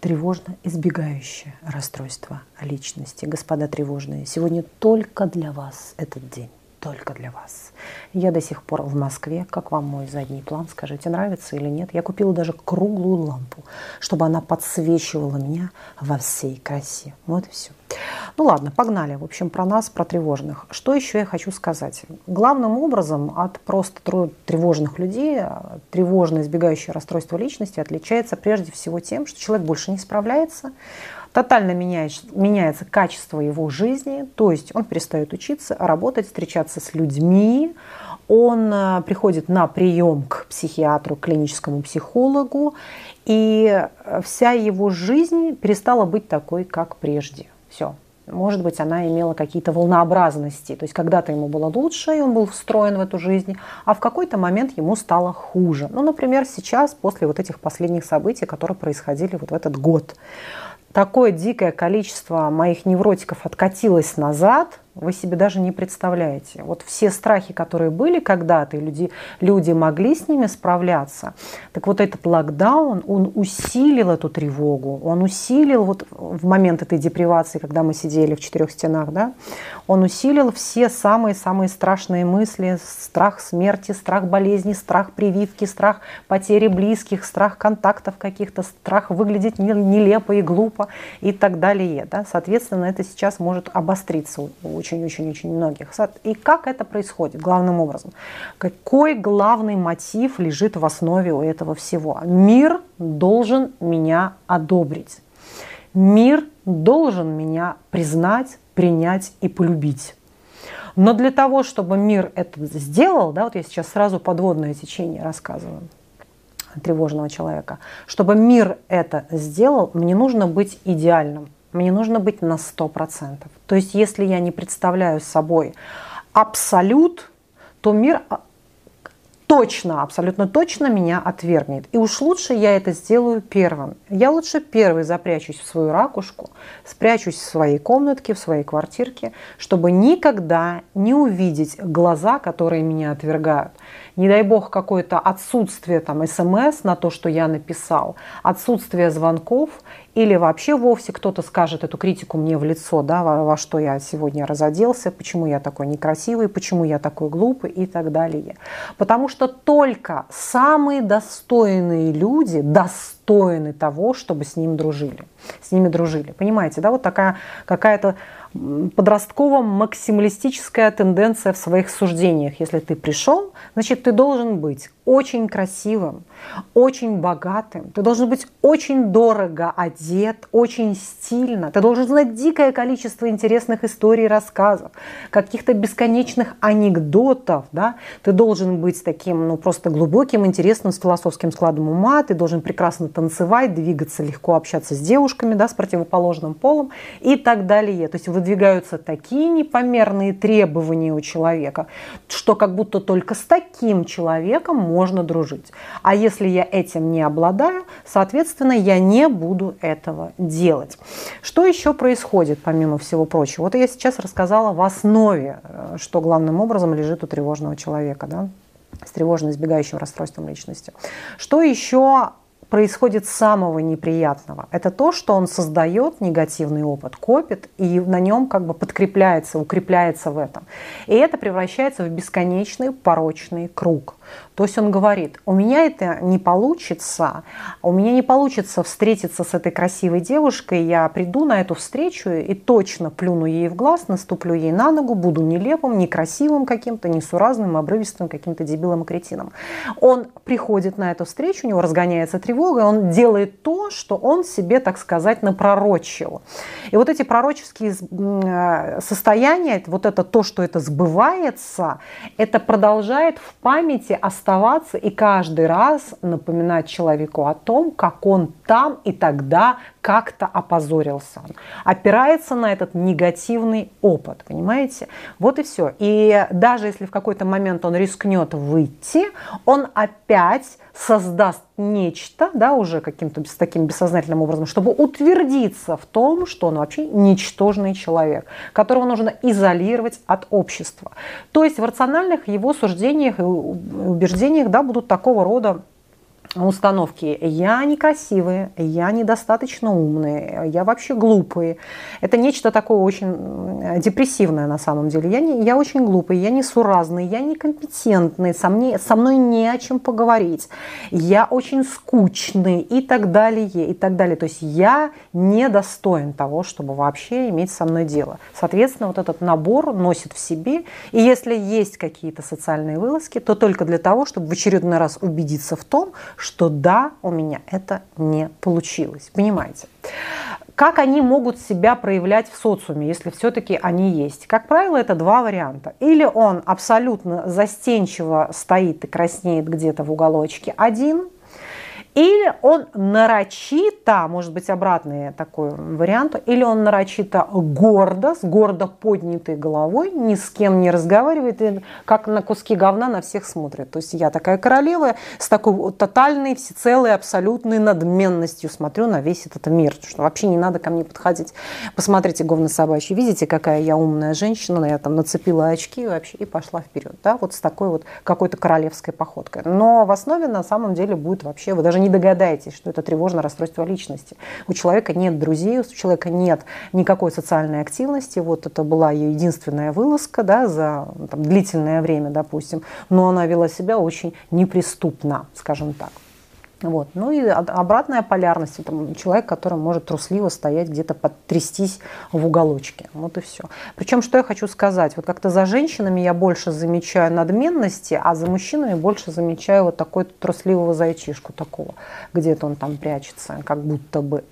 тревожно избегающее расстройство личности. Господа тревожные, сегодня только для вас этот день только для вас. Я до сих пор в Москве. Как вам мой задний план? Скажите, нравится или нет? Я купила даже круглую лампу, чтобы она подсвечивала меня во всей красе. Вот и все. Ну ладно, погнали. В общем, про нас, про тревожных. Что еще я хочу сказать? Главным образом от просто тревожных людей, тревожно избегающее расстройство личности отличается прежде всего тем, что человек больше не справляется, Тотально меняется, меняется качество его жизни, то есть он перестает учиться, работать, встречаться с людьми, он э, приходит на прием к психиатру, клиническому психологу, и вся его жизнь перестала быть такой, как прежде. Все. Может быть, она имела какие-то волнообразности. То есть когда-то ему было лучше, и он был встроен в эту жизнь, а в какой-то момент ему стало хуже. Ну, например, сейчас, после вот этих последних событий, которые происходили вот в этот год такое дикое количество моих невротиков откатилось назад, вы себе даже не представляете. Вот все страхи, которые были когда-то, и люди, люди могли с ними справляться, так вот этот локдаун, он усилил эту тревогу, он усилил вот в момент этой депривации, когда мы сидели в четырех стенах, да, он усилил все самые-самые страшные мысли, страх смерти, страх болезни, страх прививки, страх потери близких, страх контактов каких-то, страх выглядеть нелепо и глупо и так далее. Да. Соответственно, это сейчас может обостриться очень-очень-очень многих. И как это происходит главным образом? Какой главный мотив лежит в основе у этого всего? Мир должен меня одобрить. Мир должен меня признать, принять и полюбить. Но для того, чтобы мир это сделал, да, вот я сейчас сразу подводное течение рассказываю тревожного человека, чтобы мир это сделал, мне нужно быть идеальным – мне нужно быть на 100%. То есть если я не представляю собой абсолют, то мир а, точно, абсолютно точно меня отвергнет. И уж лучше я это сделаю первым. Я лучше первый запрячусь в свою ракушку, спрячусь в своей комнатке, в своей квартирке, чтобы никогда не увидеть глаза, которые меня отвергают. Не дай бог какое-то отсутствие там смс на то, что я написал, отсутствие звонков или вообще вовсе кто-то скажет эту критику мне в лицо, да, во, во что я сегодня разоделся, почему я такой некрасивый, почему я такой глупый и так далее. Потому что только самые достойные люди достойны того, чтобы с ним дружили. С ними дружили. Понимаете, да, вот такая какая-то подростково-максималистическая тенденция в своих суждениях. Если ты пришел, значит, ты должен быть очень красивым, очень богатым, ты должен быть очень дорого одет, очень стильно, ты должен знать дикое количество интересных историй, рассказов, каких-то бесконечных анекдотов, да? ты должен быть таким, ну, просто глубоким, интересным, с философским складом ума, ты должен прекрасно танцевать, двигаться, легко общаться с девушками, да, с противоположным полом и так далее. То есть выдвигаются такие непомерные требования у человека, что как будто только с таким человеком можно можно дружить. А если я этим не обладаю, соответственно, я не буду этого делать. Что еще происходит, помимо всего прочего? Вот я сейчас рассказала в основе, э, что главным образом лежит у тревожного человека, да? с тревожно избегающим расстройством личности. Что еще происходит самого неприятного? Это то, что он создает негативный опыт, копит и на нем как бы подкрепляется, укрепляется в этом. И это превращается в бесконечный порочный круг. То есть он говорит, у меня это не получится, у меня не получится встретиться с этой красивой девушкой, я приду на эту встречу и точно плюну ей в глаз, наступлю ей на ногу, буду нелепым, некрасивым каким-то, несуразным, обрывистым, каким-то дебилом и кретином. Он приходит на эту встречу, у него разгоняется тревога, он делает то, что он себе, так сказать, напророчил. И вот эти пророческие э, состояния, вот это то, что это сбывается, это продолжает в памяти оставаться и каждый раз напоминать человеку о том, как он там и тогда как-то опозорился. Опирается на этот негативный опыт, понимаете? Вот и все. И даже если в какой-то момент он рискнет выйти, он опять создаст нечто, да, уже каким-то с таким бессознательным образом, чтобы утвердиться в том, что он вообще ничтожный человек, которого нужно изолировать от общества. То есть в рациональных его суждениях и убеждениях да, будут такого рода установки. Я некрасивый, я недостаточно умный, я вообще глупый. Это нечто такое очень депрессивное на самом деле. Я, не, я очень глупый, я несуразный, я некомпетентный, со, мне, со мной не о чем поговорить. Я очень скучный и так далее, и так далее. То есть я недостоин того, чтобы вообще иметь со мной дело. Соответственно, вот этот набор носит в себе. И если есть какие-то социальные вылазки, то только для того, чтобы в очередной раз убедиться в том, что да, у меня это не получилось. Понимаете? Как они могут себя проявлять в социуме, если все-таки они есть? Как правило, это два варианта. Или он абсолютно застенчиво стоит и краснеет где-то в уголочке один – или он нарочито, может быть, обратный такой вариант, или он нарочито гордо, с гордо поднятой головой, ни с кем не разговаривает, и как на куски говна на всех смотрит. То есть я такая королева с такой тотальной, всецелой, абсолютной надменностью смотрю на весь этот мир, что вообще не надо ко мне подходить. Посмотрите, говно собачье, видите, какая я умная женщина, я там нацепила очки вообще и пошла вперед. Да? Вот с такой вот какой-то королевской походкой. Но в основе на самом деле будет вообще, вы даже не догадаетесь, что это тревожное расстройство личности. У человека нет друзей, у человека нет никакой социальной активности. Вот это была ее единственная вылазка да, за там, длительное время, допустим, но она вела себя очень неприступно, скажем так. Вот. Ну и обратная полярность, это человек, который может трусливо стоять где-то подтрястись в уголочке. Вот и все. Причем, что я хочу сказать, вот как-то за женщинами я больше замечаю надменности, а за мужчинами больше замечаю вот такой трусливого зайчишку такого, где-то он там прячется, как будто бы.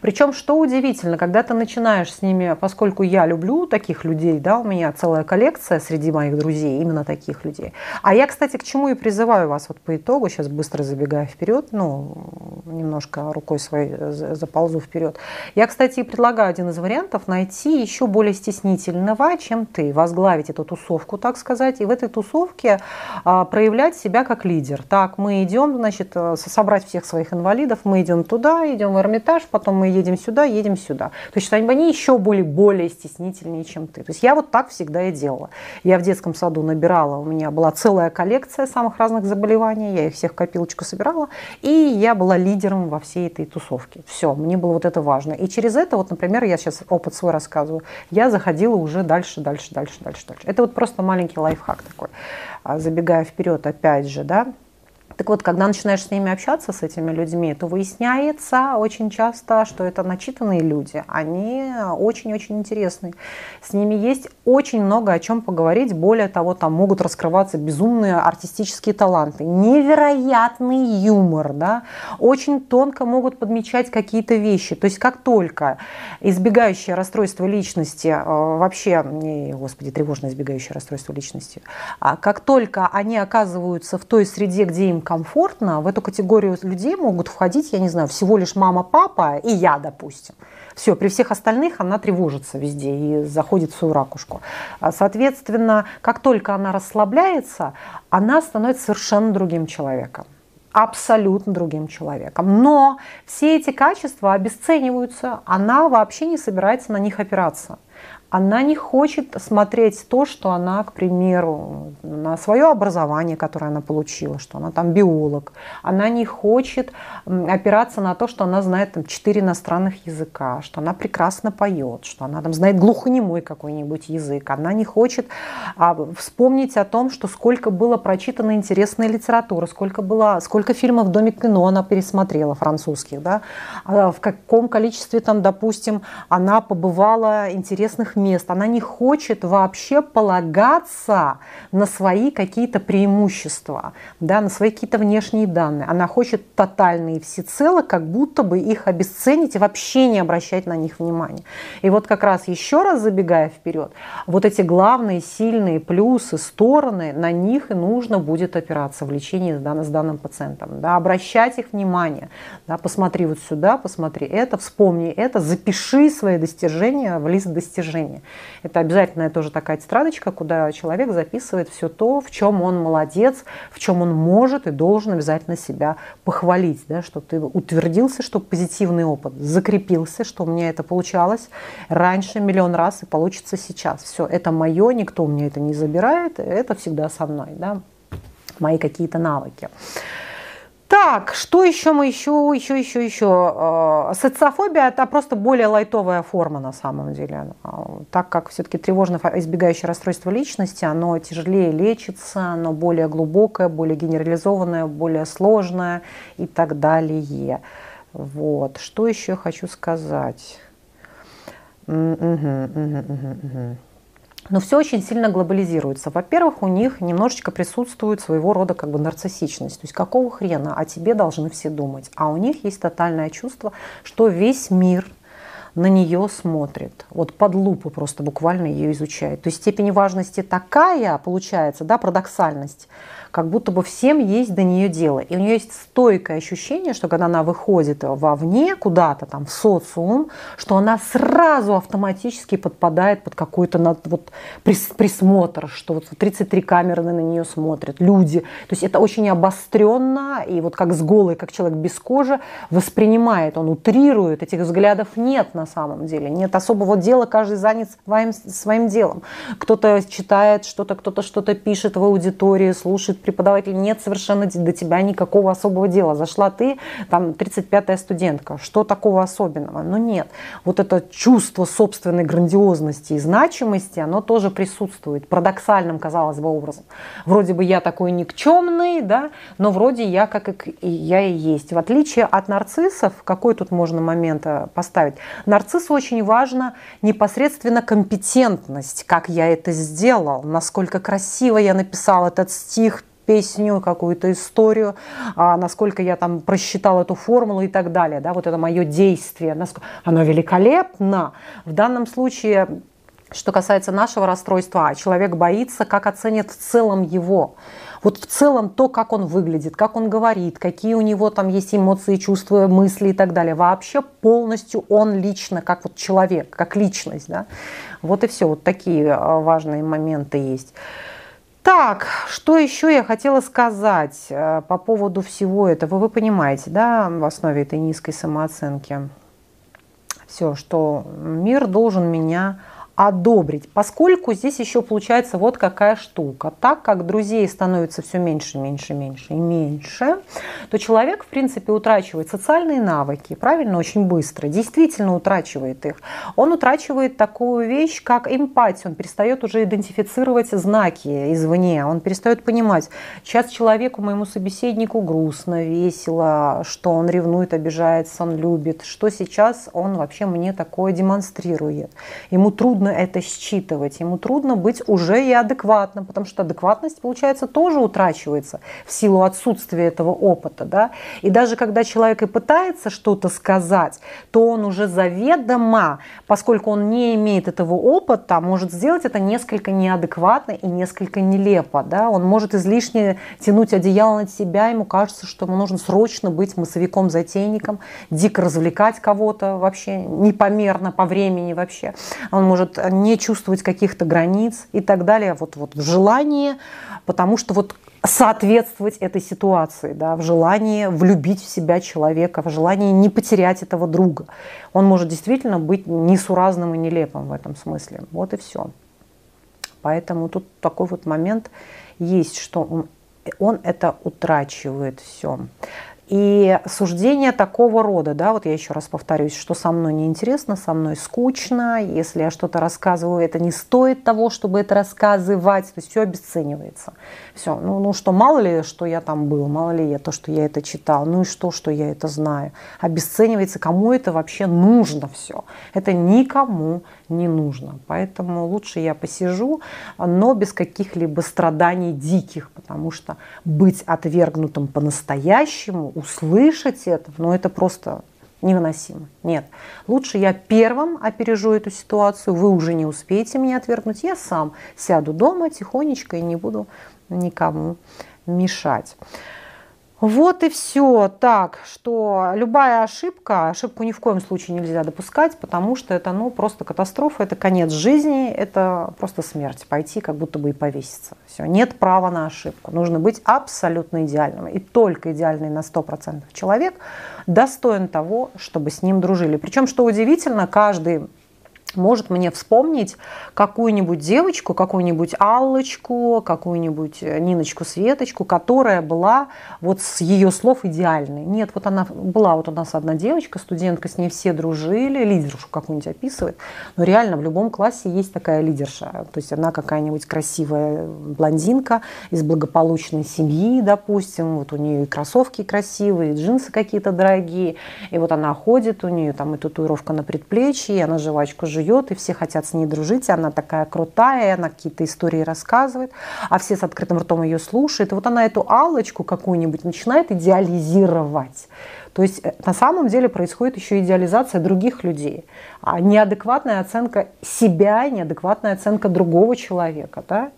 Причем, что удивительно, когда ты начинаешь с ними, поскольку я люблю таких людей, да, у меня целая коллекция среди моих друзей, именно таких людей. А я, кстати, к чему и призываю вас вот по итогу, сейчас быстро забегая вперед, ну, немножко рукой своей заползу вперед. Я, кстати, предлагаю один из вариантов найти еще более стеснительного, чем ты, возглавить эту тусовку, так сказать, и в этой тусовке а, проявлять себя как лидер. Так, мы идем, значит, э, собрать всех своих инвалидов, мы идем туда, идем в Эрмитаж, потом мы едем сюда, едем сюда. То есть они еще были более стеснительнее, чем ты. То есть я вот так всегда и делала. Я в детском саду набирала, у меня была целая коллекция самых разных заболеваний, я их всех в копилочку собирала, и я была лидером во всей этой тусовке. Все, мне было вот это важно. И через это, вот, например, я сейчас опыт свой рассказываю, я заходила уже дальше, дальше, дальше, дальше, дальше. Это вот просто маленький лайфхак такой. А, забегая вперед, опять же, да, так вот, когда начинаешь с ними общаться, с этими людьми, то выясняется очень часто, что это начитанные люди. Они очень-очень интересные. С ними есть очень много о чем поговорить. Более того, там могут раскрываться безумные артистические таланты. Невероятный юмор. Да? Очень тонко могут подмечать какие-то вещи. То есть как только избегающее расстройство личности, э, вообще, господи, тревожное избегающее расстройство личности, а как только они оказываются в той среде, где им комфортно, в эту категорию людей могут входить, я не знаю, всего лишь мама, папа и я, допустим. Все, при всех остальных она тревожится везде и заходит в свою ракушку. А, соответственно, как только она расслабляется, она становится совершенно другим человеком абсолютно другим человеком. Но все эти качества обесцениваются, она вообще не собирается на них опираться она не хочет смотреть то, что она, к примеру, на свое образование, которое она получила, что она там биолог. Она не хочет опираться на то, что она знает там четыре иностранных языка, что она прекрасно поет, что она там знает глухонемой какой-нибудь язык. Она не хочет а, вспомнить о том, что сколько было прочитано интересной литературы, сколько было, сколько фильмов в Доме кино она пересмотрела французских, да, а в каком количестве там, допустим, она побывала интересных мест. Она не хочет вообще полагаться на свои какие-то преимущества, да, на свои какие-то внешние данные. Она хочет тотально и всецело, как будто бы их обесценить и вообще не обращать на них внимания. И вот как раз еще раз забегая вперед, вот эти главные сильные плюсы, стороны, на них и нужно будет опираться в лечении с данным пациентом. Да, обращать их внимание. Да, посмотри вот сюда, посмотри это, вспомни это, запиши свои достижения в лист достижений. Это обязательная тоже такая тетрадочка, куда человек записывает все то, в чем он молодец, в чем он может и должен обязательно себя похвалить, да, что ты утвердился, что позитивный опыт закрепился, что у меня это получалось раньше миллион раз и получится сейчас. Все, это мое, никто у меня это не забирает, это всегда со мной, да, мои какие-то навыки. Так, что еще мы еще, еще, еще, еще? Э, социофобия – это просто более лайтовая форма на самом деле. А, так как все-таки тревожно избегающее расстройство личности, оно тяжелее лечится, оно более глубокое, более генерализованное, более сложное и так далее. Вот. Что еще хочу сказать? Угу, угу, угу, угу. Но все очень сильно глобализируется. Во-первых, у них немножечко присутствует своего рода как бы нарциссичность. То есть какого хрена о тебе должны все думать. А у них есть тотальное чувство, что весь мир на нее смотрит. Вот под лупу просто буквально ее изучает. То есть степень важности такая получается, да, парадоксальность, как будто бы всем есть до нее дело. И у нее есть стойкое ощущение, что когда она выходит вовне, куда-то там, в социум, что она сразу автоматически подпадает под какой-то вот, присмотр, что вот 33 камеры на нее смотрят, люди. То есть это очень обостренно, и вот как с голой, как человек без кожи, воспринимает, он утрирует, этих взглядов нет на самом деле, нет особого дела, каждый занят своим, своим делом. Кто-то читает что-то, кто-то что-то пишет в аудитории, слушает преподаватель, нет совершенно до тебя никакого особого дела. Зашла ты, там, 35-я студентка, что такого особенного? Ну нет. Вот это чувство собственной грандиозности и значимости, оно тоже присутствует, парадоксальным, казалось бы, образом. Вроде бы я такой никчемный, да, но вроде я как и я и есть. В отличие от нарциссов, какой тут можно момент э, поставить? Нарциссу очень важно непосредственно компетентность, как я это сделал, насколько красиво я написал этот стих, песню, какую-то историю, а насколько я там просчитал эту формулу и так далее. Да, вот это мое действие, оно великолепно. В данном случае что касается нашего расстройства, а человек боится, как оценят в целом его. Вот в целом то, как он выглядит, как он говорит, какие у него там есть эмоции, чувства, мысли и так далее. Вообще полностью он лично, как вот человек, как личность. Да? Вот и все. Вот такие а, важные моменты есть. Так, что еще я хотела сказать э, по поводу всего этого? Вы понимаете, да, в основе этой низкой самооценки все, что мир должен меня одобрить, поскольку здесь еще получается вот какая штука. Так как друзей становится все меньше, меньше, меньше и меньше, то человек, в принципе, утрачивает социальные навыки, правильно, очень быстро, действительно утрачивает их. Он утрачивает такую вещь, как эмпатию, он перестает уже идентифицировать знаки извне, он перестает понимать, сейчас человеку, моему собеседнику грустно, весело, что он ревнует, обижается, он любит, что сейчас он вообще мне такое демонстрирует. Ему трудно трудно это считывать, ему трудно быть уже и адекватным, потому что адекватность, получается, тоже утрачивается в силу отсутствия этого опыта. Да? И даже когда человек и пытается что-то сказать, то он уже заведомо, поскольку он не имеет этого опыта, может сделать это несколько неадекватно и несколько нелепо. Да? Он может излишне тянуть одеяло на себя, ему кажется, что ему нужно срочно быть массовиком-затейником, дико развлекать кого-то вообще непомерно по времени вообще. Он может может не чувствовать каких-то границ и так далее, вот, вот в желании, потому что вот соответствовать этой ситуации, да, в желании влюбить в себя человека, в желании не потерять этого друга. Он может действительно быть несуразным и нелепым в этом смысле. Вот и все. Поэтому тут такой вот момент есть, что он, он это утрачивает все. И суждение такого рода, да, вот я еще раз повторюсь, что со мной неинтересно, со мной скучно, если я что-то рассказываю, это не стоит того, чтобы это рассказывать, то есть все обесценивается. Все, ну, ну что, мало ли, что я там был, мало ли я то, что я это читал, ну и что, что я это знаю. Обесценивается, кому это вообще нужно все. Это никому не нужно. Поэтому лучше я посижу, но без каких-либо страданий диких, потому что быть отвергнутым по-настоящему, услышать это, ну это просто невыносимо. Нет. Лучше я первым опережу эту ситуацию, вы уже не успеете меня отвергнуть, я сам сяду дома тихонечко и не буду никому мешать. Вот и все. Так, что любая ошибка, ошибку ни в коем случае нельзя допускать, потому что это ну, просто катастрофа, это конец жизни, это просто смерть. Пойти как будто бы и повеситься. Все, нет права на ошибку. Нужно быть абсолютно идеальным. И только идеальный на 100% человек достоин того, чтобы с ним дружили. Причем, что удивительно, каждый может мне вспомнить какую-нибудь девочку, какую-нибудь Аллочку, какую-нибудь э, Ниночку Светочку, которая была вот с ее слов идеальной. Нет, вот она была вот у нас одна девочка, студентка, с ней все дружили, лидершу какую-нибудь описывает, но реально в любом классе есть такая лидерша, то есть она какая-нибудь красивая блондинка из благополучной семьи, допустим, вот у нее и кроссовки красивые, и джинсы какие-то дорогие, и вот она ходит, у нее там и татуировка на предплечье, и она жвачку жует, живет, и все хотят с ней дружить, и она такая крутая, и она какие-то истории рассказывает, а все с открытым ртом ее слушают. И вот она эту алочку какую-нибудь начинает идеализировать. То есть э, на самом деле происходит еще идеализация других людей, а неадекватная оценка себя, неадекватная оценка другого человека. Да?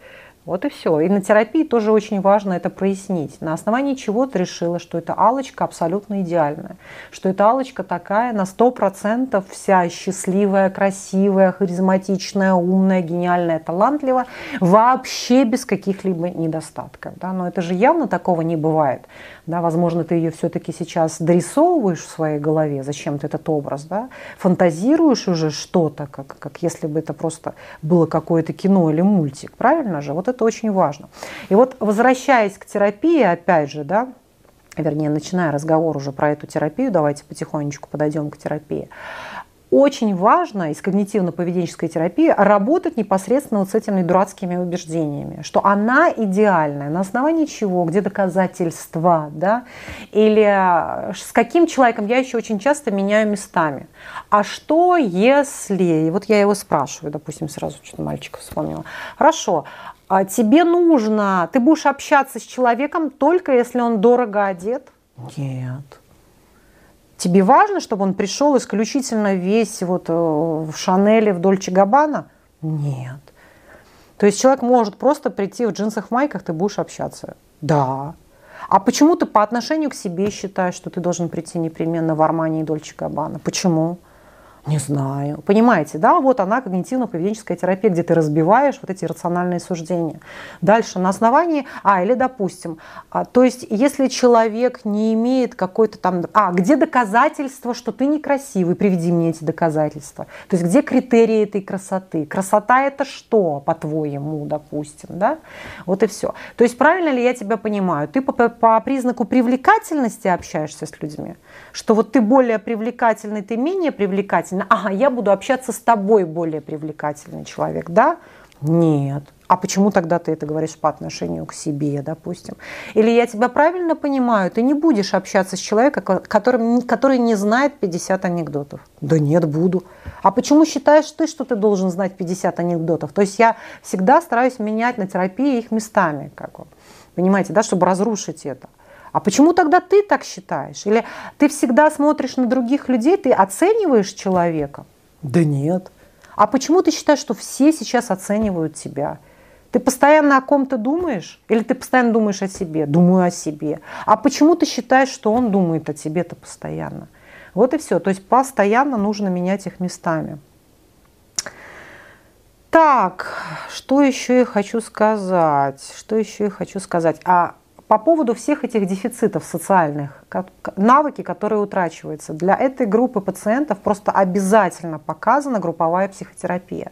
Вот и все. И на терапии тоже очень важно это прояснить. На основании чего ты решила, что эта алочка абсолютно идеальная. Что эта алочка такая на 100% вся счастливая, красивая, харизматичная, умная, гениальная, талантливая. Вообще без каких-либо недостатков. Да? Но это же явно такого не бывает. Да? Возможно, ты ее все-таки сейчас дорисовываешь в своей голове, зачем ты этот образ. Да? Фантазируешь уже что-то, как, как если бы это просто было какое-то кино или мультик. Правильно же? Вот это очень важно. И вот возвращаясь к терапии, опять же, да, вернее, начиная разговор уже про эту терапию, давайте потихонечку подойдем к терапии. Очень важно из когнитивно-поведенческой терапии работать непосредственно вот с этими дурацкими убеждениями, что она идеальная, на основании чего, где доказательства, да, или с каким человеком я еще очень часто меняю местами. А что если, вот я его спрашиваю, допустим, сразу что-то мальчика вспомнила, хорошо, тебе нужно, ты будешь общаться с человеком только если он дорого одет? Нет. Тебе важно, чтобы он пришел исключительно весь вот э, в Шанеле, в Дольче Габбана? Нет. То есть человек может просто прийти в джинсах, майках, ты будешь общаться? Да. А почему ты по отношению к себе считаешь, что ты должен прийти непременно в Армании и Дольче Габбана? Почему? Не знаю. Понимаете, да, вот она когнитивно-поведенческая терапия, где ты разбиваешь вот эти рациональные суждения. Дальше на основании, а, или допустим, а, то есть если человек не имеет какой-то там, а, где доказательства, что ты некрасивый, приведи мне эти доказательства. То есть где критерии этой красоты? Красота это что, по-твоему, допустим, да? Вот и все. То есть правильно ли я тебя понимаю? Ты по, по признаку привлекательности общаешься с людьми? Что вот ты более привлекательный, ты менее привлекательный. Ага, я буду общаться с тобой более привлекательный человек, да? Нет. А почему тогда ты это говоришь по отношению к себе, допустим? Или я тебя правильно понимаю, ты не будешь общаться с человеком, который, который не знает 50 анекдотов? Да нет, буду. А почему считаешь ты, что ты должен знать 50 анекдотов? То есть я всегда стараюсь менять на терапии их местами, как вы понимаете, да, чтобы разрушить это. А почему тогда ты так считаешь? Или ты всегда смотришь на других людей, ты оцениваешь человека? Да нет. А почему ты считаешь, что все сейчас оценивают тебя? Ты постоянно о ком-то думаешь? Или ты постоянно думаешь о себе? Думаю о себе. А почему ты считаешь, что он думает о тебе-то постоянно? Вот и все. То есть постоянно нужно менять их местами. Так, что еще я хочу сказать? Что еще я хочу сказать? А по поводу всех этих дефицитов социальных, навыки, которые утрачиваются. Для этой группы пациентов просто обязательно показана групповая психотерапия.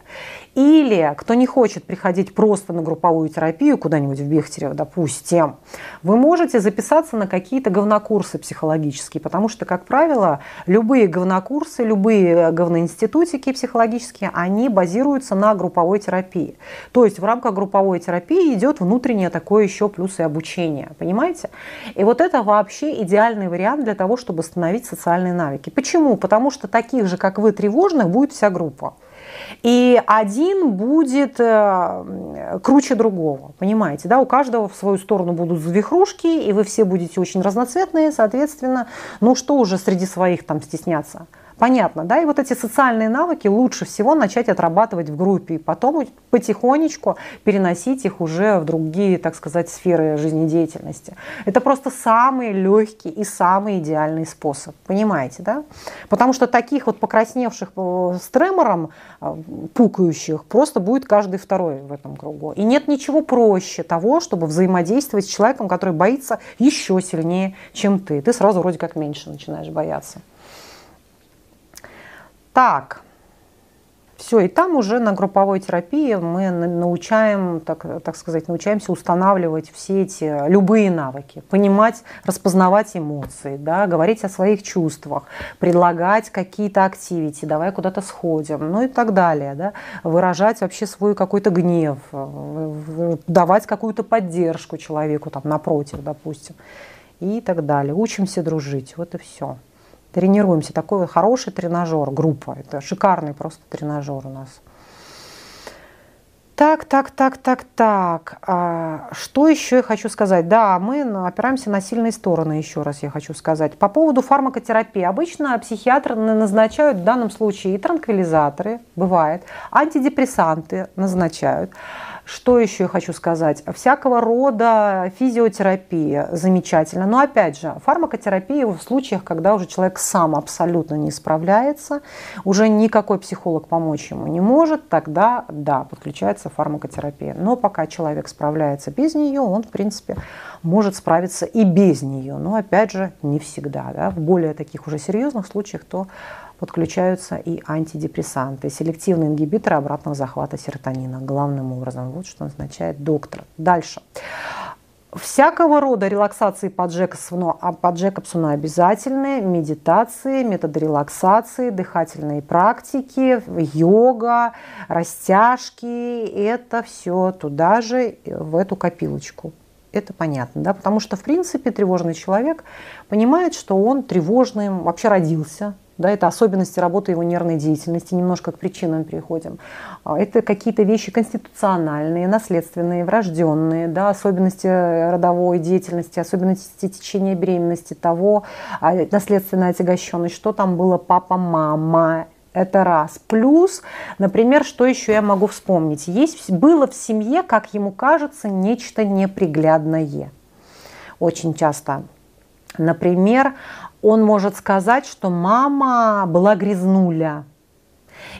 Или, кто не хочет приходить просто на групповую терапию куда-нибудь в Бехтерево, допустим, вы можете записаться на какие-то говнокурсы психологические, потому что, как правило, любые говнокурсы, любые говноинститутики психологические, они базируются на групповой терапии. То есть в рамках групповой терапии идет внутреннее такое еще плюс и обучение, понимаете? И вот это вообще идеальный вариант для того, чтобы становить социальные навыки. Почему? Потому что таких же, как вы, тревожных будет вся группа. И один будет э, круче другого, понимаете, да, у каждого в свою сторону будут завихрушки, и вы все будете очень разноцветные, соответственно, ну что уже среди своих там стесняться – Понятно, да? И вот эти социальные навыки лучше всего начать отрабатывать в группе, и потом потихонечку переносить их уже в другие, так сказать, сферы жизнедеятельности. Это просто самый легкий и самый идеальный способ, понимаете, да? Потому что таких вот покрасневших э, с тремором, э, пукающих, просто будет каждый второй в этом кругу. И нет ничего проще того, чтобы взаимодействовать с человеком, который боится еще сильнее, чем ты. Ты сразу вроде как меньше начинаешь бояться. Так, Все, и там уже на групповой терапии мы научаем, так, так сказать, научаемся устанавливать все эти любые навыки, понимать, распознавать эмоции, да, говорить о своих чувствах, предлагать какие-то активити, давай куда-то сходим, ну и так далее, да, выражать вообще свой какой-то гнев, давать какую-то поддержку человеку там напротив, допустим, и так далее. Учимся дружить, вот и все тренируемся. Такой хороший тренажер, группа. Это шикарный просто тренажер у нас. Так, так, так, так, так. А, что еще я хочу сказать? Да, мы опираемся на сильные стороны, еще раз я хочу сказать. По поводу фармакотерапии. Обычно психиатры назначают в данном случае и транквилизаторы, бывает, антидепрессанты назначают. Что еще я хочу сказать? Всякого рода физиотерапия замечательно. Но опять же, фармакотерапия в случаях, когда уже человек сам абсолютно не справляется, уже никакой психолог помочь ему не может, тогда да, подключается фармакотерапия. Но пока человек справляется без нее, он в принципе может справиться и без нее. Но опять же, не всегда. Да? В более таких уже серьезных случаях то подключаются и антидепрессанты, селективные ингибиторы обратного захвата серотонина, главным образом. Вот что означает доктор. Дальше. Всякого рода релаксации по Джекобсону, а по Джекобсону обязательные, медитации, методы релаксации, дыхательные практики, йога, растяжки, это все туда же, в эту копилочку. Это понятно, да, потому что, в принципе, тревожный человек понимает, что он тревожным вообще родился, да, это особенности работы его нервной деятельности, немножко к причинам переходим. А, это какие-то вещи конституциональные, наследственные, врожденные, да, особенности родовой деятельности, особенности течения беременности, того, а, наследственная отягощенность, что там было папа, мама, это раз. Плюс, например, что еще я могу вспомнить? Есть, было в семье, как ему кажется, нечто неприглядное. Очень часто. Например, он может сказать, что мама была грязнуля.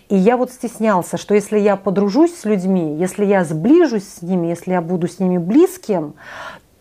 И я вот стеснялся, что если я подружусь с людьми, если я сближусь с ними, если я буду с ними близким,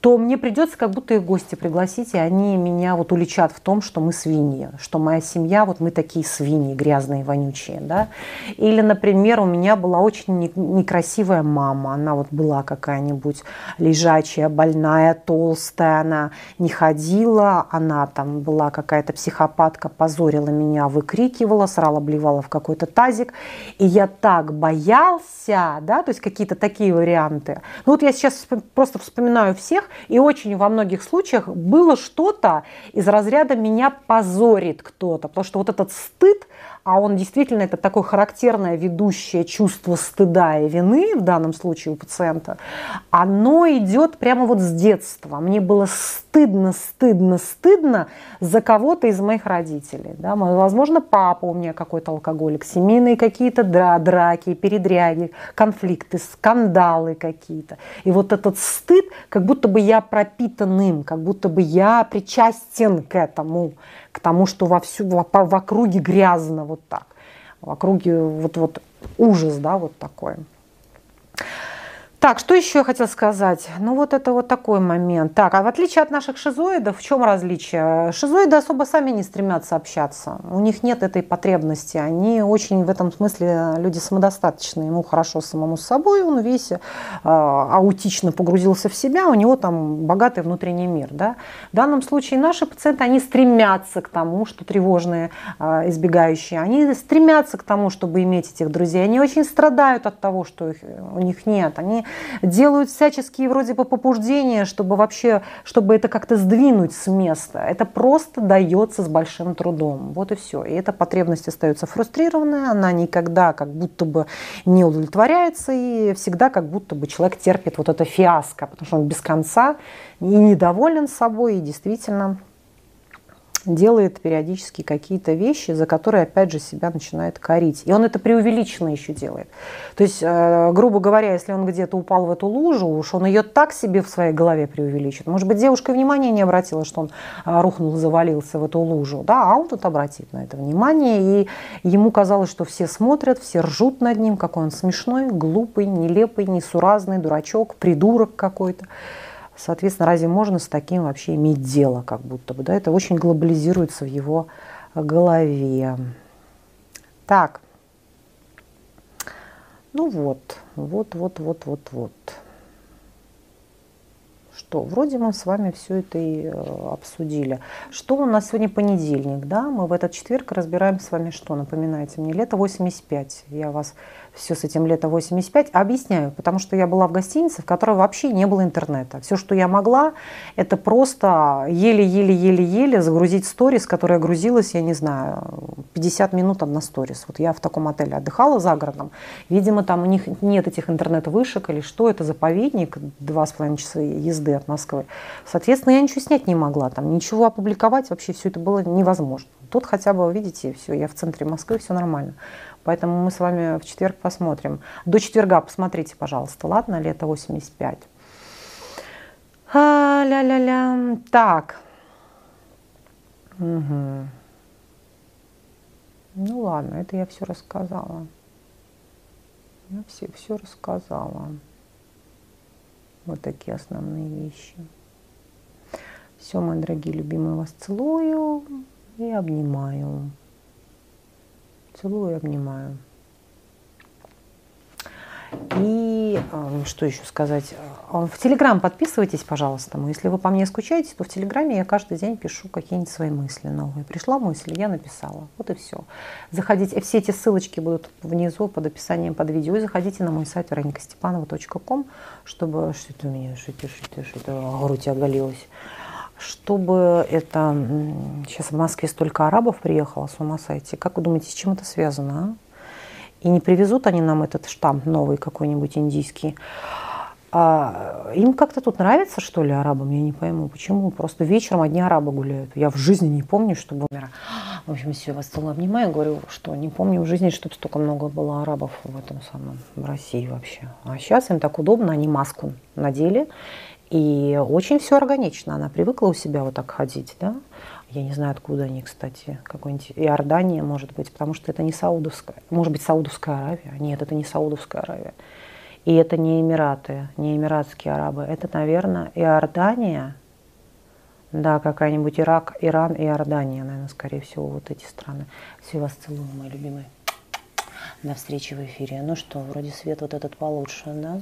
то мне придется как будто их гости пригласить, и они меня вот уличат в том, что мы свиньи, что моя семья, вот мы такие свиньи, грязные, вонючие, да. Или, например, у меня была очень некрасивая мама, она вот была какая-нибудь лежачая, больная, толстая, она не ходила, она там была какая-то психопатка, позорила меня, выкрикивала, срала, блевала в какой-то тазик, и я так боялся, да, то есть какие-то такие варианты. Ну вот я сейчас просто вспоминаю всех, и очень во многих случаях было что-то из разряда «меня позорит кто-то», потому что вот этот стыд, а он действительно это такое характерное ведущее чувство стыда и вины в данном случае у пациента, оно идет прямо вот с детства. Мне было стыдно, стыдно, стыдно за кого-то из моих родителей. Да? Возможно, папа у меня какой-то алкоголик, семейные какие-то дра драки, передряги, конфликты, скандалы какие-то. И вот этот стыд, как будто бы я пропитан им, как будто бы я причастен к этому к тому, что во всю, в, в округе грязно вот так. В округе вот, вот ужас, да, вот такой. Так, что еще я хотела сказать? Ну, вот это вот такой момент. Так, а в отличие от наших шизоидов, в чем различие? Шизоиды особо сами не стремятся общаться. У них нет этой потребности. Они очень в этом смысле люди самодостаточные. Ему хорошо самому с собой, он весь э, аутично погрузился в себя, у него там богатый внутренний мир. Да? В данном случае наши пациенты, они стремятся к тому, что тревожные, э, избегающие, они стремятся к тому, чтобы иметь этих друзей. Они очень страдают от того, что их, у них нет. Они делают всяческие вроде бы побуждения, чтобы вообще, чтобы это как-то сдвинуть с места. Это просто дается с большим трудом. Вот и все. И эта потребность остается фрустрированная, она никогда как будто бы не удовлетворяется, и всегда как будто бы человек терпит вот это фиаско, потому что он без конца и недоволен собой, и действительно делает периодически какие-то вещи, за которые, опять же, себя начинает корить. И он это преувеличенно еще делает. То есть, э, грубо говоря, если он где-то упал в эту лужу, уж он ее так себе в своей голове преувеличит. Может быть, девушка внимания не обратила, что он э, рухнул, завалился в эту лужу. Да, а он тут обратит на это внимание. И ему казалось, что все смотрят, все ржут над ним, какой он смешной, глупый, нелепый, несуразный, дурачок, придурок какой-то. Соответственно, разве можно с таким вообще иметь дело, как будто бы, да? Это очень глобализируется в его голове. Так. Ну вот, вот, вот, вот, вот, вот. Что, вроде мы с вами все это и э, обсудили. Что у нас сегодня понедельник, да? Мы в этот четверг разбираем с вами что? Напоминайте мне, лето 85. Я вас все с этим лето 85 объясняю, потому что я была в гостинице, в которой вообще не было интернета. Все, что я могла, это просто еле-еле-еле-еле загрузить сторис, которая грузилась, я не знаю, 50 минут одна сторис. Вот я в таком отеле отдыхала за городом. Видимо, там у них нет этих интернет-вышек или что это заповедник, два с половиной часа езды от Москвы. Соответственно, я ничего снять не могла, там ничего опубликовать, вообще все это было невозможно. Тут хотя бы, видите, все, я в центре Москвы, все нормально. Поэтому мы с вами в четверг посмотрим. До четверга посмотрите, пожалуйста, ладно, лето 85. А, ля-ля-ля. Так. Угу. Ну ладно, это я все рассказала. Я все, все рассказала. Вот такие основные вещи. Все, мои дорогие любимые, вас целую и обнимаю. Целую и обнимаю. И э, что еще сказать? В Телеграм подписывайтесь, пожалуйста. Если вы по мне скучаете, то в Телеграме я каждый день пишу какие-нибудь свои мысли новые. Пришла мысль, я написала. Вот и все. Заходите. Все эти ссылочки будут внизу под описанием под видео. И заходите на мой сайт вероникастепанова.ком, чтобы... Что это у меня? Что это, что это, что это? Грудь оголилась чтобы это... Сейчас в Москве столько арабов приехало, с ума сойти. Как вы думаете, с чем это связано? А? И не привезут они нам этот штамп новый какой-нибудь индийский. А им как-то тут нравится, что ли, арабам? Я не пойму, почему. Просто вечером одни арабы гуляют. Я в жизни не помню, чтобы... В общем, все, вас целую обнимаю. Говорю, что не помню в жизни, чтобы столько много было арабов в этом самом, в России вообще. А сейчас им так удобно, они маску надели и очень все органично. Она привыкла у себя вот так ходить, да. Я не знаю, откуда они, кстати, какой-нибудь Иордания, может быть, потому что это не Саудовская, может быть, Саудовская Аравия. Нет, это не Саудовская Аравия. И это не Эмираты, не Эмиратские арабы. Это, наверное, Иордания, да, какая-нибудь Ирак, Иран и Иордания, наверное, скорее всего, вот эти страны. Все вас целую, мои любимые. До встречи в эфире. Ну что, вроде свет вот этот получше, да?